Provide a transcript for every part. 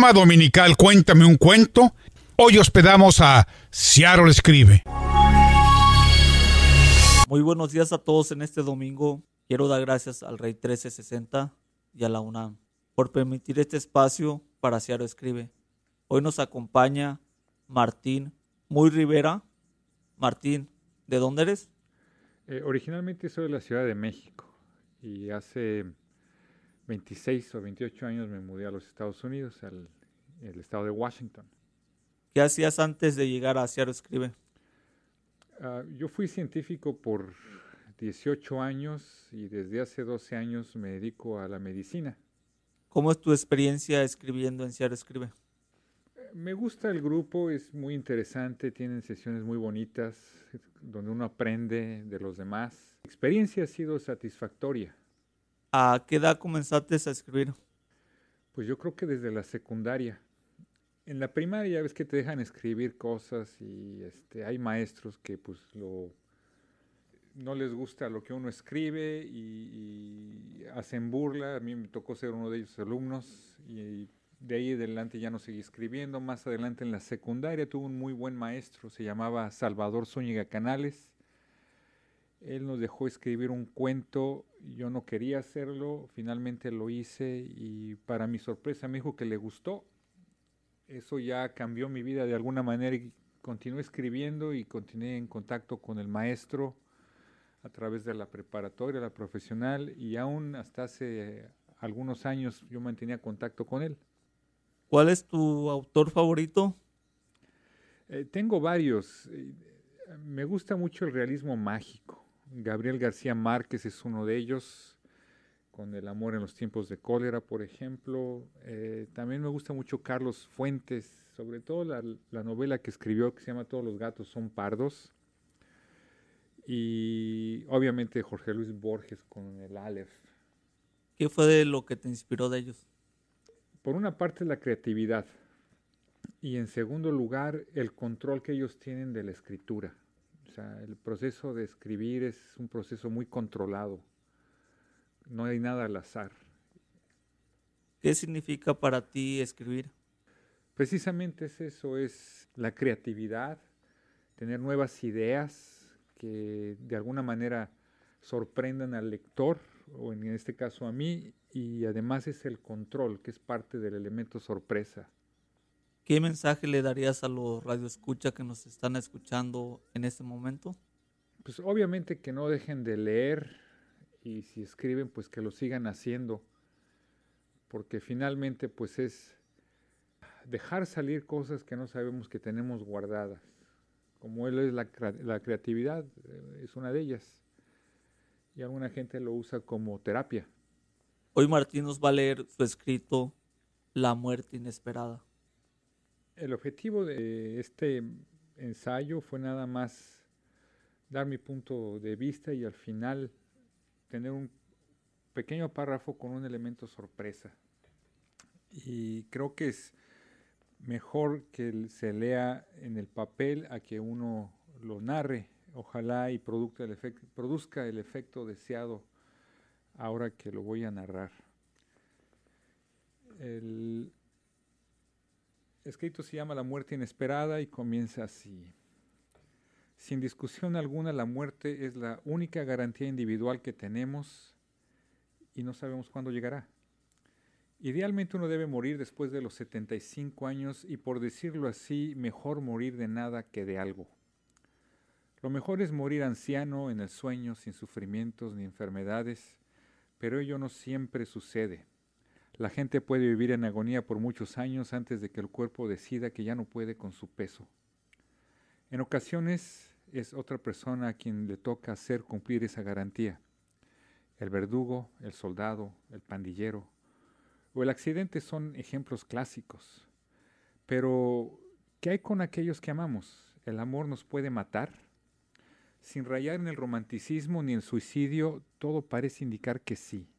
programa dominical Cuéntame un cuento. Hoy hospedamos a Seattle Escribe. Muy buenos días a todos en este domingo. Quiero dar gracias al Rey 1360 y a la UNAM por permitir este espacio para Seattle Escribe. Hoy nos acompaña Martín Muy Rivera. Martín, ¿de dónde eres? Eh, originalmente soy de la Ciudad de México y hace 26 o 28 años me mudé a los Estados Unidos, al el estado de Washington. ¿Qué hacías antes de llegar a Seattle Escribe? Uh, yo fui científico por 18 años y desde hace 12 años me dedico a la medicina. ¿Cómo es tu experiencia escribiendo en Seattle Escribe? Me gusta el grupo, es muy interesante, tienen sesiones muy bonitas donde uno aprende de los demás. La experiencia ha sido satisfactoria. ¿A qué edad comenzaste a escribir? Pues yo creo que desde la secundaria. En la primaria ya ves que te dejan escribir cosas y este, hay maestros que pues lo no les gusta lo que uno escribe y, y, hacen burla. A mí me tocó ser uno de ellos alumnos y de ahí adelante ya no seguí escribiendo. Más adelante en la secundaria tuve un muy buen maestro, se llamaba Salvador Zúñiga Canales. Él nos dejó escribir un cuento, yo no quería hacerlo, finalmente lo hice y para mi sorpresa me dijo que le gustó. Eso ya cambió mi vida de alguna manera y continué escribiendo y continué en contacto con el maestro a través de la preparatoria, la profesional y aún hasta hace algunos años yo mantenía contacto con él. ¿Cuál es tu autor favorito? Eh, tengo varios. Me gusta mucho el realismo mágico. Gabriel García Márquez es uno de ellos, con El amor en los tiempos de cólera, por ejemplo. Eh, también me gusta mucho Carlos Fuentes, sobre todo la, la, novela que escribió que se llama Todos los gatos son pardos. Y obviamente Jorge Luis Borges con el Aleph. ¿Qué fue de lo que te inspiró de ellos? por una parte la creatividad y en segundo lugar el control que ellos tienen de la escritura. O sea, el proceso de escribir es un proceso muy controlado. No hay nada al azar. ¿Qué significa para ti escribir? Precisamente es eso, es la creatividad, tener nuevas ideas que de alguna manera sorprendan al lector, o en este caso a mí, y además es el control, que es parte del elemento sorpresa. ¿Qué mensaje le darías a los radioescucha que nos están escuchando en este momento? Pues obviamente que no dejen de leer y si escriben pues que lo sigan haciendo, porque finalmente pues es dejar salir cosas que no sabemos que tenemos guardadas, como él es la, la creatividad, eh, es una de ellas, y alguna gente lo usa como terapia. Hoy Martín nos va a leer su escrito La muerte inesperada. El objetivo de este ensayo fue nada más dar mi punto de vista y al final tener un pequeño párrafo con un elemento sorpresa. Y creo que es mejor que se lea en el papel a que uno lo narre. Ojalá y produzca el, efecto, deseado ahora que lo voy a narrar. El escrito se llama La muerte inesperada y comienza así. Sin discusión alguna, la muerte es la única garantía individual que tenemos y no sabemos cuándo llegará. Idealmente uno debe morir después de los 75 años y por decirlo así, mejor morir de nada que de algo. Lo mejor es morir anciano en el sueño, sin sufrimientos ni enfermedades, pero ello no siempre sucede. La gente puede vivir en agonía por muchos años antes de que el cuerpo decida que ya no puede con su peso. En ocasiones es otra persona a quien le toca hacer cumplir esa garantía. El verdugo, el soldado, el pandillero o el accidente son ejemplos clásicos. Pero, ¿qué hay con aquellos que amamos? ¿El amor nos puede matar? Sin rayar en el romanticismo ni el suicidio, todo parece indicar que sí.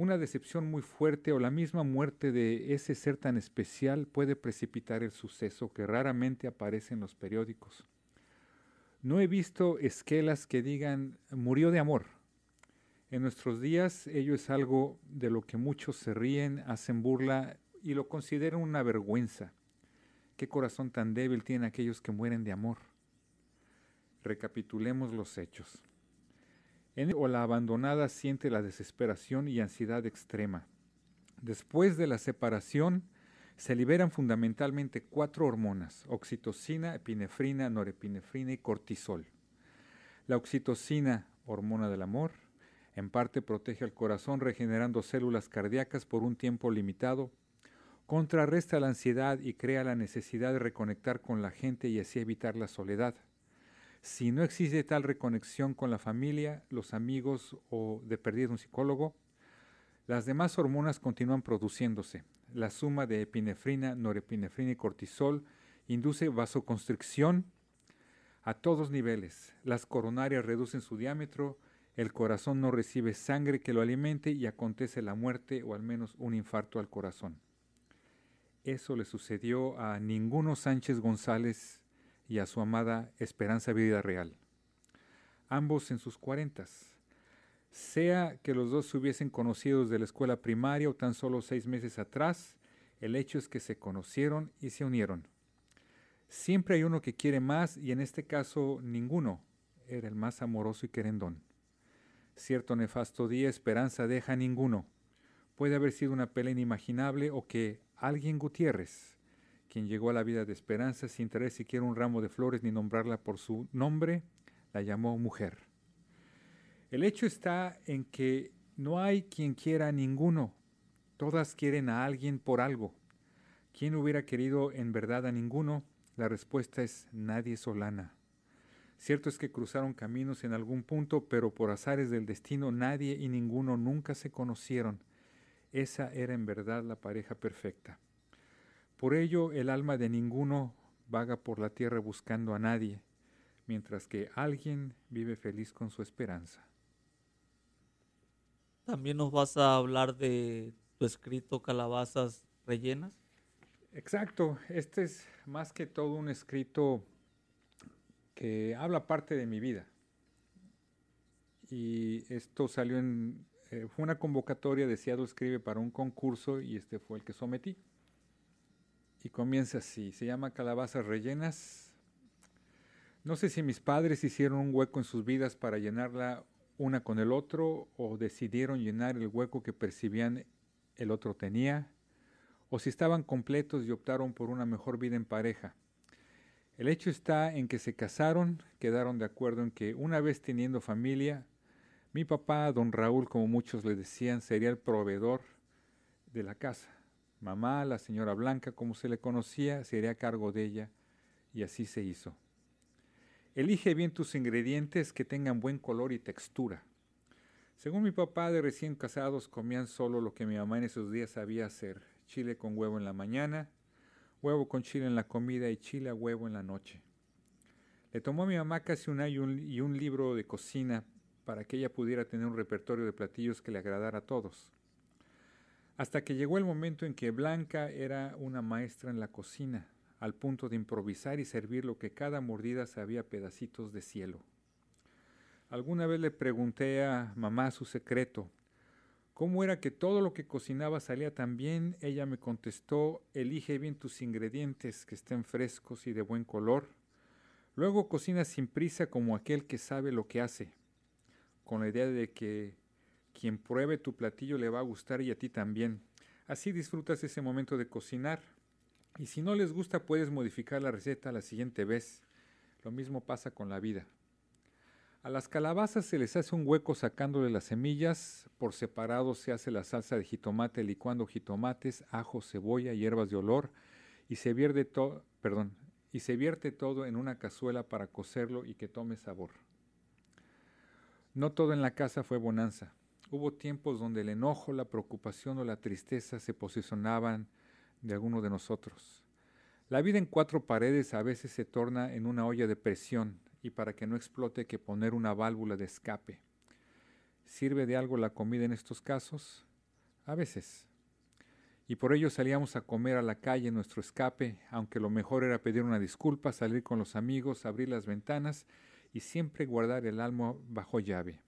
Una decepción muy fuerte o la misma muerte de ese ser tan especial puede precipitar el suceso que raramente aparece en los periódicos. No he visto esquelas que digan murió de amor. En nuestros días ello es algo de lo que muchos se ríen, hacen burla y lo consideran una vergüenza. ¿Qué corazón tan débil tienen aquellos que mueren de amor? Recapitulemos los hechos. O la abandonada siente la desesperación y ansiedad extrema. Después de la separación, se liberan fundamentalmente cuatro hormonas, oxitocina, epinefrina, norepinefrina y cortisol. La oxitocina, hormona del amor, en parte protege al corazón regenerando células cardíacas por un tiempo limitado, contrarresta la ansiedad y crea la necesidad de reconectar con la gente y así evitar la soledad. Si no existe tal reconexión con la familia, los amigos o de perdido un psicólogo, las demás hormonas continúan produciéndose. La suma de epinefrina, norepinefrina y cortisol induce vasoconstricción a todos niveles. Las coronarias reducen su diámetro, el corazón no recibe sangre que lo alimente y acontece la muerte o al menos un infarto al corazón. Eso le sucedió a ninguno Sánchez González y a su amada Esperanza Vida Real, ambos en sus cuarentas. Sea que los dos se hubiesen conocido desde la escuela primaria o tan solo seis meses atrás, el hecho es que se conocieron y se unieron. Siempre hay uno que quiere más y en este caso ninguno era el más amoroso y querendón. Cierto nefasto día Esperanza deja a ninguno. Puede haber sido una pelea inimaginable o que alguien Gutiérrez quien llegó a la vida de Esperanza sin traer siquiera un ramo de flores ni nombrarla por su nombre, la llamó mujer. El hecho está en que no hay quien quiera a ninguno, todas quieren a alguien por algo. ¿Quién hubiera querido en verdad a ninguno? La respuesta es nadie solana. Cierto es que cruzaron caminos en algún punto, pero por azares del destino nadie y ninguno nunca se conocieron. Esa era en verdad la pareja perfecta. Por ello el alma de ninguno vaga por la tierra buscando a nadie, mientras que alguien vive feliz con su esperanza. También nos vas a hablar de tu escrito Calabazas Rellenas. Exacto, este es más que todo un escrito que habla parte de mi vida. Y esto salió en, eh, fue una convocatoria de Seattle Escribe para un concurso y este fue el que sometí. Y comienza así, se llama Calabazas Rellenas. No sé si mis padres hicieron un hueco en sus vidas para llenarla una con el otro o decidieron llenar el hueco que percibían el otro tenía, o si estaban completos y optaron por una mejor vida en pareja. El hecho está en que se casaron, quedaron de acuerdo en que una vez teniendo familia, mi papá, don Raúl, como muchos le decían, sería el proveedor de la casa. Mamá, la señora Blanca, como se le conocía, se haría cargo de ella, y así se hizo. Elige bien tus ingredientes que tengan buen color y textura. Según mi papá, de recién casados comían solo lo que mi mamá en esos días sabía hacer: chile con huevo en la mañana, huevo con chile en la comida y chile a huevo en la noche. Le tomó a mi mamá casi un año y un libro de cocina para que ella pudiera tener un repertorio de platillos que le agradara a todos hasta que llegó el momento en que Blanca era una maestra en la cocina, al punto de improvisar y servir lo que cada mordida sabía pedacitos de cielo. Alguna vez le pregunté a mamá su secreto, ¿Cómo era que todo lo que cocinaba salía tan bien? Ella me contestó, elige bien tus ingredientes, que estén frescos y de buen color. Luego cocina sin prisa como aquel que sabe lo que hace, con la idea de que quien pruebe tu platillo le va a gustar y a ti también. Así disfrutas ese momento de cocinar. Y si no les gusta puedes modificar la receta la siguiente vez. Lo mismo pasa con la vida. A las calabazas se les hace un hueco sacándole las semillas, por separado se hace la salsa de jitomate licuando jitomates, ajo, cebolla, hierbas de olor y se vierte todo, perdón, y se vierte todo en una cazuela para cocerlo y que tome sabor. No todo en la casa fue bonanza. Hubo tiempos donde el enojo, la preocupación o la tristeza se posicionaban de alguno de nosotros. La vida en cuatro paredes a veces se torna en una olla de presión y para que no explote hay que poner una válvula de escape. ¿Sirve de algo la comida en estos casos? A veces. Y por ello salíamos a comer a la calle en nuestro escape, aunque lo mejor era pedir una disculpa, salir con los amigos, abrir las ventanas y siempre guardar el alma bajo llave.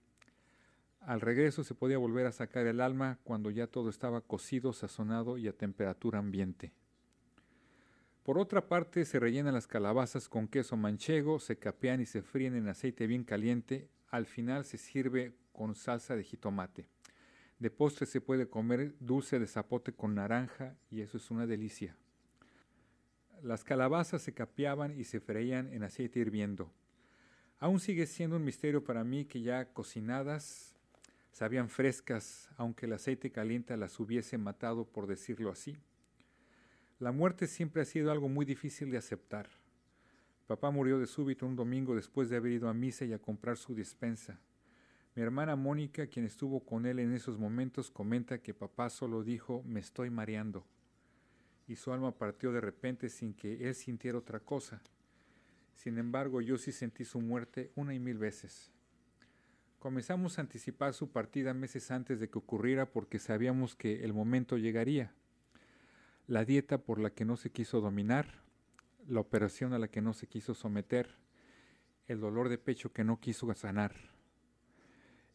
Al regreso se podía volver a sacar el alma cuando ya todo estaba cocido, sazonado y a temperatura ambiente. Por otra parte, se rellenan las calabazas con queso manchego, se capean y se fríen en aceite bien caliente. Al final se sirve con salsa de jitomate. De postre se puede comer dulce de zapote con naranja y eso es una delicia. Las calabazas se capeaban y se freían en aceite hirviendo. Aún sigue siendo un misterio para mí que ya cocinadas sabían frescas, aunque el aceite caliente las hubiese matado, por decirlo así. La muerte siempre ha sido algo muy difícil de aceptar. Papá murió de súbito un domingo después de haber ido a misa y a comprar su despensa. Mi hermana Mónica, quien estuvo con él en esos momentos, comenta que papá solo dijo me estoy mareando. Y su alma partió de repente sin que él sintiera otra cosa. Sin embargo, yo sí sentí su muerte una y mil veces. Comenzamos a anticipar su partida meses antes de que ocurriera porque sabíamos que el momento llegaría la dieta por la que no se quiso dominar, la operación a la que no se quiso someter, el dolor de pecho que no quiso sanar.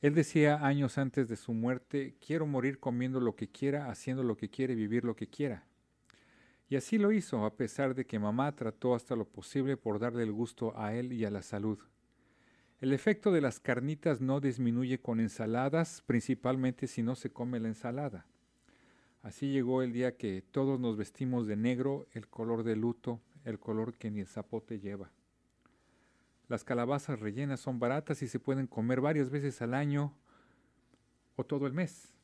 Él decía años antes de su muerte, quiero morir comiendo lo que quiera, haciendo lo que quiere, vivir lo que quiera. Y así lo hizo, a pesar de que mamá trató hasta lo posible por darle el gusto a él y a la salud. El efecto de las carnitas no disminuye con ensaladas, principalmente si no se come la ensalada. Así llegó el día que todos nos vestimos de negro, el color de luto, el color que ni el zapote lleva. Las calabazas rellenas son baratas y se pueden comer varias veces al año o todo el mes.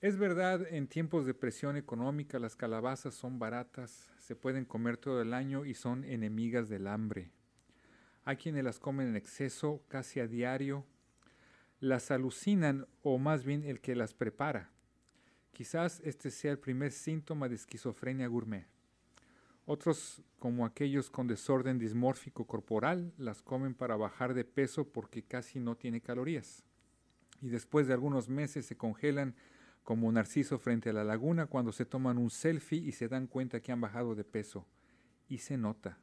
Es verdad, en tiempos de presión económica las calabazas son baratas, se pueden comer todo el año y son enemigas del hambre. Hay quienes las comen en exceso, casi a diario, las alucinan o más bien el que las prepara. Quizás este sea el primer síntoma de esquizofrenia gourmet. Otros, como aquellos con desorden dismórfico corporal, las comen para bajar de peso porque casi no tiene calorías. Y después de algunos meses se congelan como narciso frente a la laguna cuando se toman un selfie y se dan cuenta que han bajado de peso. Y se nota.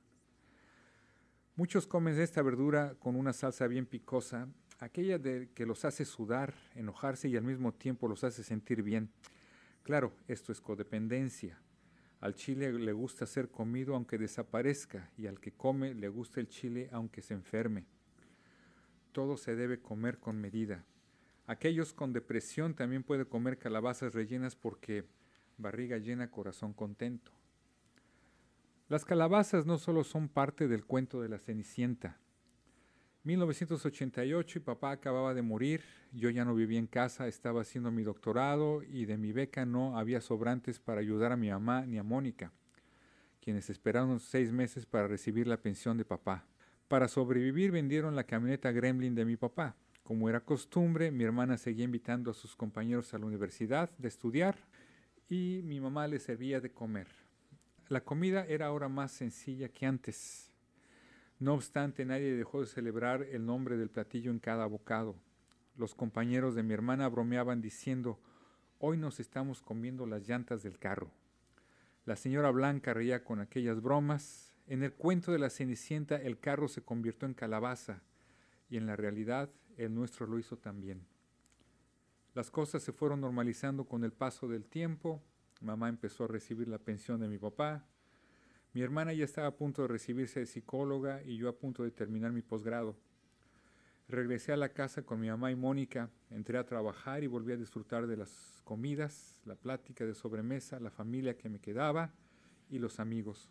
Muchos comen esta verdura con una salsa bien picosa, aquella de que los hace sudar, enojarse y al mismo tiempo los hace sentir bien. Claro, esto es codependencia. Al chile le gusta ser comido aunque desaparezca y al que come le gusta el chile aunque se enferme. Todo se debe comer con medida. Aquellos con depresión también pueden comer calabazas rellenas porque barriga llena, corazón contento. Las calabazas no solo son parte del cuento de la Cenicienta, 1988 y papá acababa de morir, yo ya no vivía en casa, estaba haciendo mi doctorado y de mi beca no había sobrantes para ayudar a mi mamá ni a Mónica, quienes esperaron seis meses para recibir la pensión de papá. Para sobrevivir vendieron la camioneta Gremlin de mi papá. Como era costumbre, mi hermana seguía invitando a sus compañeros a la universidad de estudiar y mi mamá les servía de comer. La comida era ahora más sencilla que antes no obstante, nadie dejó de celebrar el nombre del platillo en cada bocado. Los compañeros de mi hermana bromeaban diciendo, hoy nos estamos comiendo las llantas del carro. La señora Blanca reía con aquellas bromas. En el cuento de la Cenicienta el carro se convirtió en calabaza y en la realidad el nuestro lo hizo también. Las cosas se fueron normalizando con el paso del tiempo. Mamá empezó a recibir la pensión de mi papá, mi hermana ya estaba a punto de recibirse de psicóloga y yo a punto de terminar mi posgrado. Regresé a la casa con mi mamá y Mónica, entré a trabajar y volví a disfrutar de las comidas, la plática de sobremesa, la familia que me quedaba y los amigos.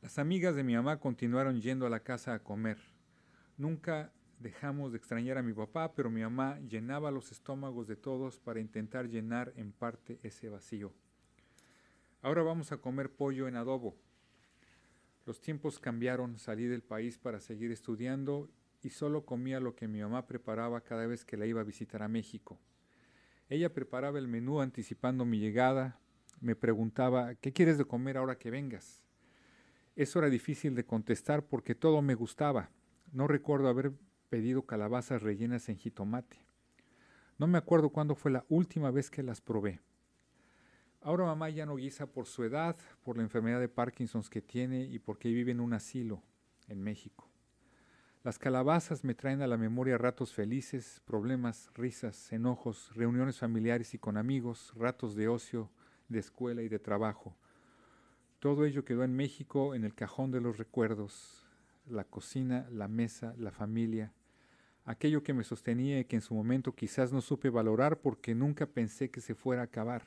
Las amigas de mi mamá continuaron yendo a la casa a comer. Nunca dejamos de extrañar a mi papá, pero mi mamá llenaba los estómagos de todos para intentar llenar en parte ese vacío. Ahora vamos a comer pollo en adobo. Los tiempos cambiaron, salí del país para seguir estudiando y solo comía lo que mi mamá preparaba cada vez que la iba a visitar a México. Ella preparaba el menú anticipando mi llegada, me preguntaba, ¿qué quieres de comer ahora que vengas? Eso era difícil de contestar porque todo me gustaba. No recuerdo haber pedido calabazas rellenas en jitomate. No me acuerdo cuándo fue la última vez que las probé. Ahora mamá ya no guisa por su edad, por la enfermedad de Parkinson que tiene y porque vive en un asilo en México. Las calabazas me traen a la memoria ratos felices, problemas, risas, enojos, reuniones familiares y con amigos, ratos de ocio, de escuela y de trabajo. Todo ello quedó en México en el cajón de los recuerdos, la cocina, la mesa, la familia, aquello que me sostenía y que en su momento quizás no supe valorar porque nunca pensé que se fuera a acabar.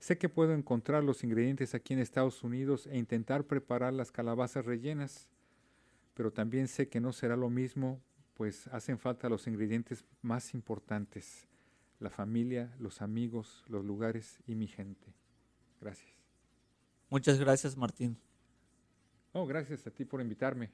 Sé que puedo encontrar los ingredientes aquí en Estados Unidos e intentar preparar las calabazas rellenas, pero también sé que no será lo mismo, pues hacen falta los ingredientes más importantes, la familia, los amigos, los lugares y mi gente. Gracias. Muchas gracias, Martín. Oh, gracias a ti por invitarme.